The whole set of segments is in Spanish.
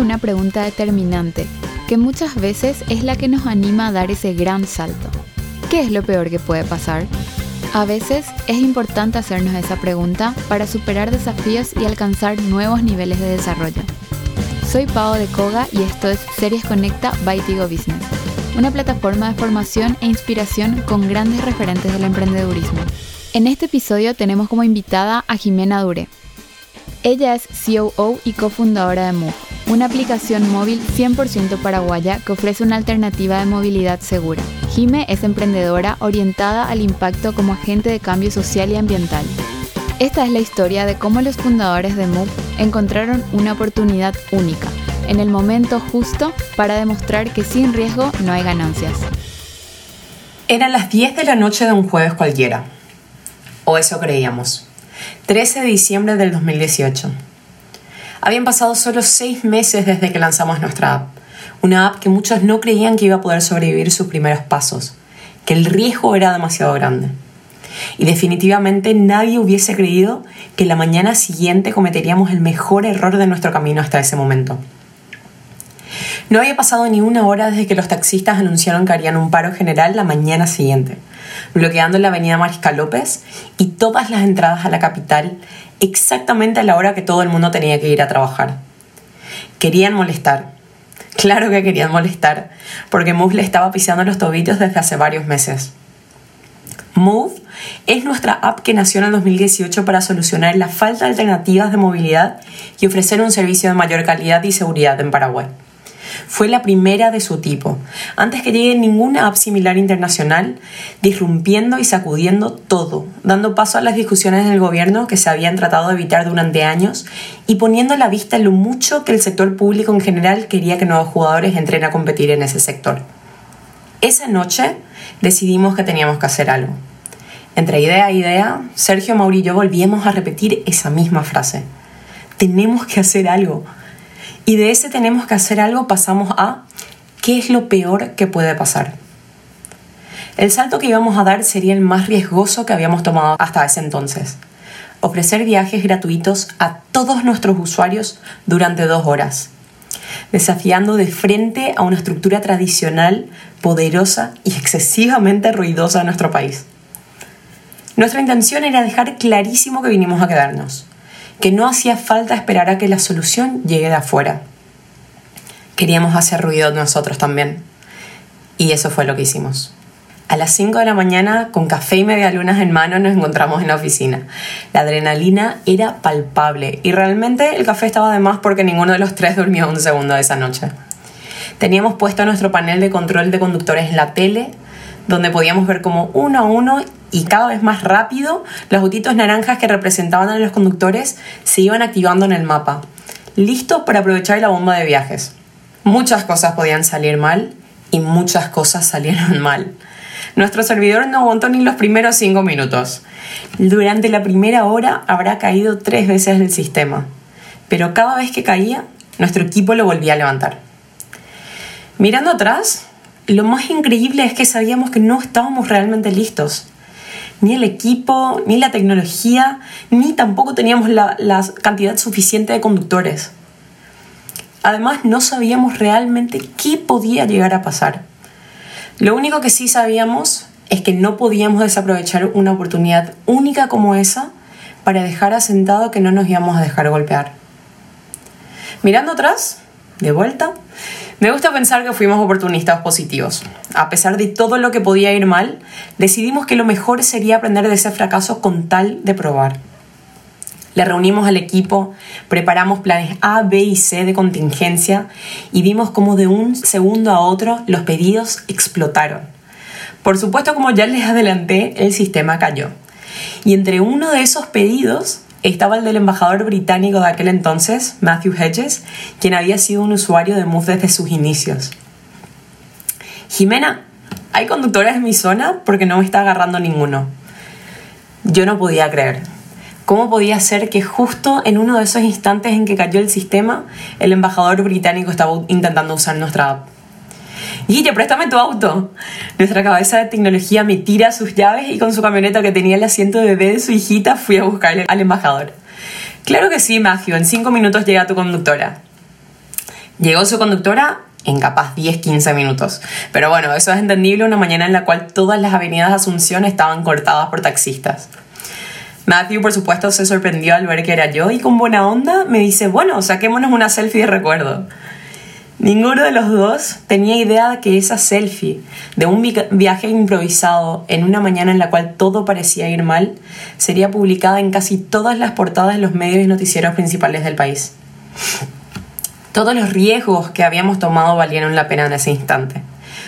una pregunta determinante, que muchas veces es la que nos anima a dar ese gran salto. ¿Qué es lo peor que puede pasar? A veces es importante hacernos esa pregunta para superar desafíos y alcanzar nuevos niveles de desarrollo. Soy Pau de Koga y esto es Series Conecta by Tigo Business, una plataforma de formación e inspiración con grandes referentes del emprendedurismo. En este episodio tenemos como invitada a Jimena Dure. Ella es COO y cofundadora de Move, una aplicación móvil 100% paraguaya que ofrece una alternativa de movilidad segura. Jime es emprendedora orientada al impacto como agente de cambio social y ambiental. Esta es la historia de cómo los fundadores de Move encontraron una oportunidad única, en el momento justo para demostrar que sin riesgo no hay ganancias. Eran las 10 de la noche de un jueves cualquiera. O eso creíamos. 13 de diciembre del 2018. Habían pasado solo 6 meses desde que lanzamos nuestra app. Una app que muchos no creían que iba a poder sobrevivir sus primeros pasos, que el riesgo era demasiado grande. Y definitivamente nadie hubiese creído que la mañana siguiente cometeríamos el mejor error de nuestro camino hasta ese momento. No había pasado ni una hora desde que los taxistas anunciaron que harían un paro general la mañana siguiente, bloqueando la avenida Mariscal López y todas las entradas a la capital exactamente a la hora que todo el mundo tenía que ir a trabajar. Querían molestar. Claro que querían molestar, porque Move le estaba pisando los tobillos desde hace varios meses. Move es nuestra app que nació en el 2018 para solucionar la falta de alternativas de movilidad y ofrecer un servicio de mayor calidad y seguridad en Paraguay. Fue la primera de su tipo, antes que llegue ninguna app similar internacional, disrumpiendo y sacudiendo todo, dando paso a las discusiones del gobierno que se habían tratado de evitar durante años y poniendo a la vista lo mucho que el sector público en general quería que nuevos jugadores entren a competir en ese sector. Esa noche decidimos que teníamos que hacer algo. Entre idea a idea, Sergio, Mauri y yo volvíamos a repetir esa misma frase. Tenemos que hacer algo. Y de ese tenemos que hacer algo pasamos a ¿qué es lo peor que puede pasar? El salto que íbamos a dar sería el más riesgoso que habíamos tomado hasta ese entonces. Ofrecer viajes gratuitos a todos nuestros usuarios durante dos horas, desafiando de frente a una estructura tradicional, poderosa y excesivamente ruidosa de nuestro país. Nuestra intención era dejar clarísimo que vinimos a quedarnos que no hacía falta esperar a que la solución llegue de afuera. Queríamos hacer ruido nosotros también. Y eso fue lo que hicimos. A las 5 de la mañana, con café y media lunas en mano, nos encontramos en la oficina. La adrenalina era palpable y realmente el café estaba de más porque ninguno de los tres durmió un segundo de esa noche. Teníamos puesto nuestro panel de control de conductores en la tele, donde podíamos ver como uno a uno y cada vez más rápido los autitos naranjas que representaban a los conductores se iban activando en el mapa, listos para aprovechar la bomba de viajes. Muchas cosas podían salir mal y muchas cosas salieron mal. Nuestro servidor no aguantó ni los primeros cinco minutos. Durante la primera hora habrá caído tres veces el sistema, pero cada vez que caía, nuestro equipo lo volvía a levantar. Mirando atrás, lo más increíble es que sabíamos que no estábamos realmente listos ni el equipo, ni la tecnología, ni tampoco teníamos la, cantidad suficiente de conductores. Además, no sabíamos realmente qué podía llegar a pasar. Lo único que sí sabíamos es que no podíamos desaprovechar una oportunidad única como esa para dejar asentado que no nos íbamos a dejar golpear. Mirando atrás, de vuelta, me gusta pensar que fuimos oportunistas positivos. A pesar de todo lo que podía ir mal, decidimos que lo mejor sería aprender de ese fracaso con tal de probar. Le reunimos al equipo, preparamos planes A, B y C de contingencia y vimos cómo de un segundo a otro los pedidos explotaron. Por supuesto, como ya les adelanté, el sistema cayó. Y entre uno de esos pedidos estaba el del embajador británico de aquel entonces, Matthew Hedges, quien había sido un usuario de Move desde sus inicios. Jimena, ¿hay conductores en mi zona? Porque no me está agarrando ninguno. Yo no podía creer. ¿Cómo podía ser que justo en uno de esos instantes en que cayó el sistema, el embajador británico estaba intentando usar nuestra app? Guille, préstame tu auto. Nuestra cabeza de tecnología me tira sus llaves y con su camioneta que tenía el asiento de bebé de su hijita fui a buscarle al embajador. Claro que sí, Matthew, en cinco minutos llega tu conductora. Llegó su conductora en capaz 10-15 minutos. Pero bueno, eso es entendible una mañana en la cual todas las avenidas de Asunción estaban cortadas por taxistas. Matthew, por supuesto, se sorprendió al ver que era yo y con buena onda me dice, bueno, saquémonos una selfie de recuerdo. Ninguno de los dos tenía idea de que esa selfie de un viaje improvisado en una mañana en la cual todo parecía ir mal sería publicada en casi todas las portadas de los medios y noticieros principales del país. Todos los riesgos que habíamos tomado valieron la pena en ese instante,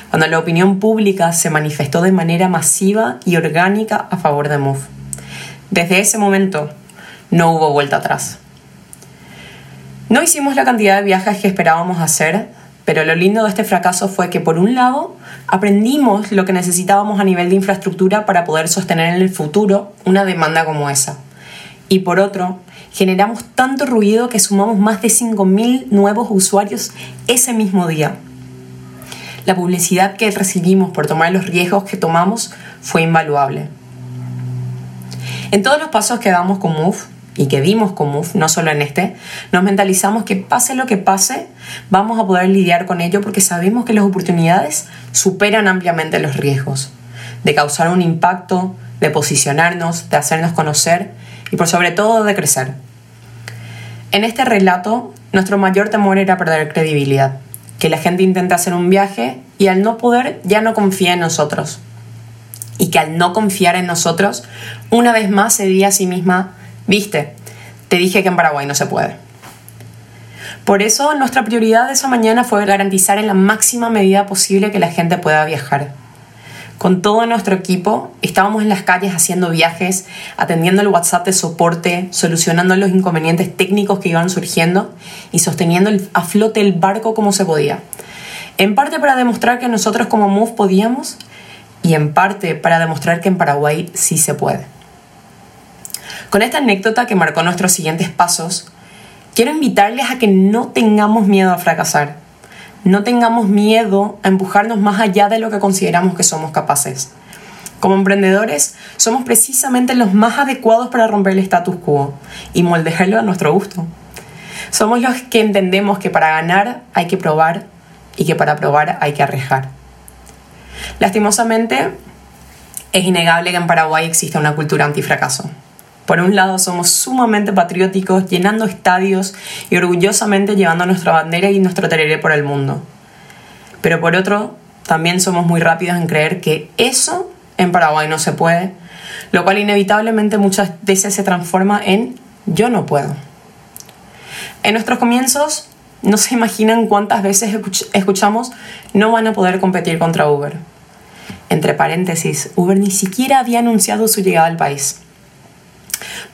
cuando la opinión pública se manifestó de manera masiva y orgánica a favor de Move. Desde ese momento no hubo vuelta atrás. No hicimos la cantidad de viajes que esperábamos hacer, pero lo lindo de este fracaso fue que por un lado aprendimos lo que necesitábamos a nivel de infraestructura para poder sostener en el futuro una demanda como esa. Y por otro, generamos tanto ruido que sumamos más de 5.000 nuevos usuarios ese mismo día. La publicidad que recibimos por tomar los riesgos que tomamos fue invaluable. En todos los pasos que damos con Move y que dimos con Move, no solo en este, nos mentalizamos que pase lo que pase, vamos a poder lidiar con ello porque sabemos que las oportunidades superan ampliamente los riesgos, de causar un impacto, de posicionarnos, de hacernos conocer y por sobre todo de crecer. En este relato, nuestro mayor temor era perder credibilidad, que la gente intente hacer un viaje y al no poder ya no confía en nosotros y que al no confiar en nosotros, una vez más se diga a sí misma, viste, te dije que en Paraguay no se puede. Por eso nuestra prioridad de esa mañana fue garantizar en la máxima medida posible que la gente pueda viajar. Con todo nuestro equipo estábamos en las calles haciendo viajes, atendiendo el WhatsApp de soporte, solucionando los inconvenientes técnicos que iban surgiendo y sosteniendo a flote el barco como se podía. En parte para demostrar que nosotros como MOVE podíamos y en parte para demostrar que en Paraguay sí se puede. Con esta anécdota que marcó nuestros siguientes pasos, quiero invitarles a que no tengamos miedo a fracasar, no tengamos miedo a empujarnos más allá de lo que consideramos que somos capaces. Como emprendedores, somos precisamente los más adecuados para romper el status quo y moldearlo a nuestro gusto. Somos los que entendemos que para ganar hay que probar y que para probar hay que arriesgar. Lastimosamente, es innegable que en Paraguay existe una cultura antifracaso. Por un lado, somos sumamente patrióticos, llenando estadios y orgullosamente llevando nuestra bandera y nuestro tereré por el mundo. Pero por otro, también somos muy rápidos en creer que eso en Paraguay no se puede, lo cual inevitablemente muchas veces se transforma en yo no puedo. En nuestros comienzos, no se imaginan cuántas veces escuchamos no van a poder competir contra Uber. Entre paréntesis, Uber ni siquiera había anunciado su llegada al país.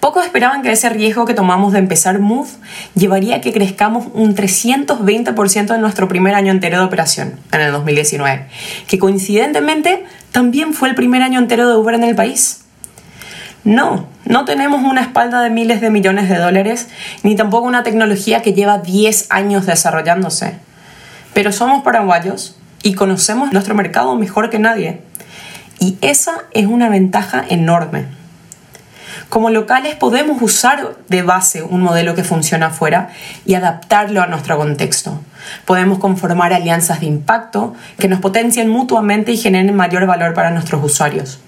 Pocos esperaban que ese riesgo que tomamos de empezar Move llevaría a que crezcamos un 320% en nuestro primer año entero de operación, en el 2019, que coincidentemente también fue el primer año entero de Uber en el país. No, no tenemos una espalda de miles de millones de dólares, ni tampoco una tecnología que lleva 10 años desarrollándose. Pero somos paraguayos y conocemos nuestro mercado mejor que nadie. Y esa es una ventaja enorme. Como locales podemos usar de base un modelo que funciona afuera y adaptarlo a nuestro contexto. Podemos conformar alianzas de impacto que nos potencien mutuamente y generen mayor valor para nuestros usuarios.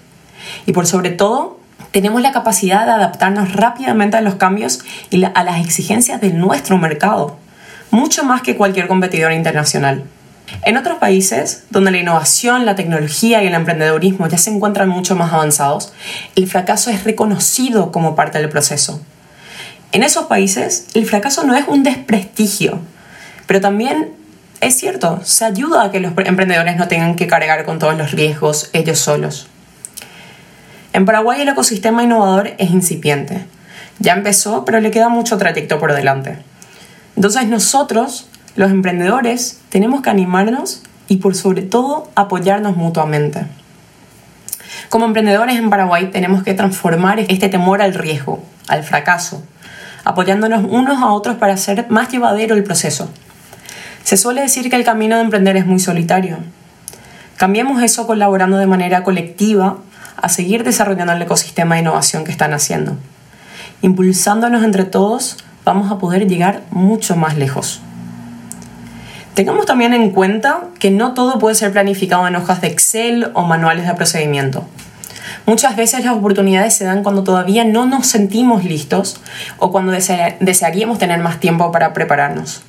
Y por sobre todo, tenemos la capacidad de adaptarnos rápidamente a los cambios y a las exigencias de nuestro mercado, mucho más que cualquier competidor internacional. En otros países, donde la innovación, la tecnología y el emprendedurismo ya se encuentran mucho más avanzados, el fracaso es reconocido como parte del proceso. En esos países, el fracaso no es un desprestigio, pero también es cierto, se ayuda a que los emprendedores no tengan que cargar con todos los riesgos ellos solos. En Paraguay el ecosistema innovador es incipiente. Ya empezó, pero le queda mucho trayecto por delante. Entonces nosotros los emprendedores tenemos que animarnos y por sobre todo apoyarnos mutuamente. Como emprendedores en Paraguay tenemos que transformar este temor al riesgo, al fracaso, apoyándonos unos a otros para hacer más llevadero el proceso. Se suele decir que el camino de emprender es muy solitario. Cambiemos eso colaborando de manera colectiva a seguir desarrollando el ecosistema de innovación que están haciendo. Impulsándonos entre todos, vamos a poder llegar mucho más lejos. Tengamos también en cuenta que no todo puede ser planificado en hojas de Excel o manuales de procedimiento. Muchas veces las oportunidades se dan cuando todavía no nos sentimos listos o cuando desearíamos tener más tiempo para prepararnos.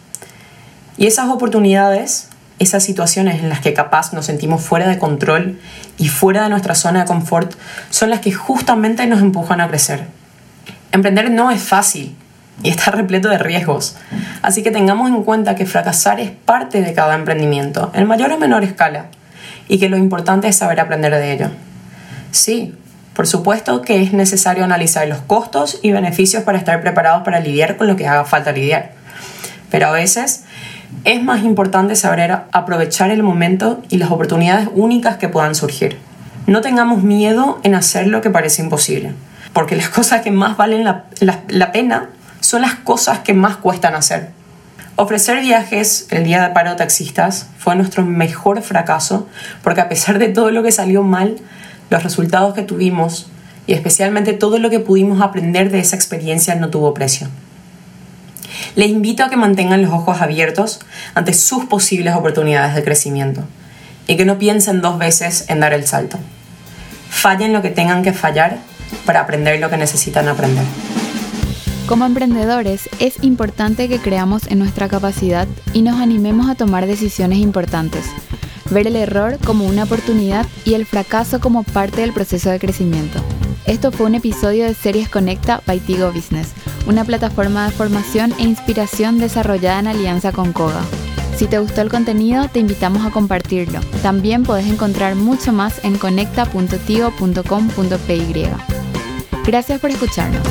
Y esas oportunidades, esas situaciones en las que capaz nos sentimos fuera de control y fuera de nuestra zona de confort, son las que justamente nos empujan a crecer. Emprender no es fácil y está repleto de riesgos, así que tengamos en cuenta que fracasar es parte de cada emprendimiento, en mayor o menor escala, y que lo importante es saber aprender de ello. Sí, por supuesto que es necesario analizar los costos y beneficios para estar preparados para lidiar con lo que haga falta lidiar. Pero a veces es más importante saber aprovechar el momento y las oportunidades únicas que puedan surgir. No tengamos miedo en hacer lo que parece imposible, porque las cosas que más valen la, pena son las cosas que más cuestan hacer. Ofrecer viajes el día de paro taxistas fue nuestro mejor fracaso, porque a pesar de todo lo que salió mal, los resultados que tuvimos y especialmente todo lo que pudimos aprender de esa experiencia no tuvo precio. Les invito a que mantengan los ojos abiertos ante sus posibles oportunidades de crecimiento y que no piensen dos veces en dar el salto. Fallen lo que tengan que fallar para aprender lo que necesitan aprender. Como emprendedores es importante que creamos en nuestra capacidad y nos animemos a tomar decisiones importantes ver el error como una oportunidad y el fracaso como parte del proceso de crecimiento. Esto fue un episodio de Series Conecta by Tigo Business, una plataforma de formación e inspiración desarrollada en alianza con Koga. Si te gustó el contenido, te invitamos a compartirlo. También puedes encontrar mucho más en conecta.tigo.com.py. Gracias por escucharnos.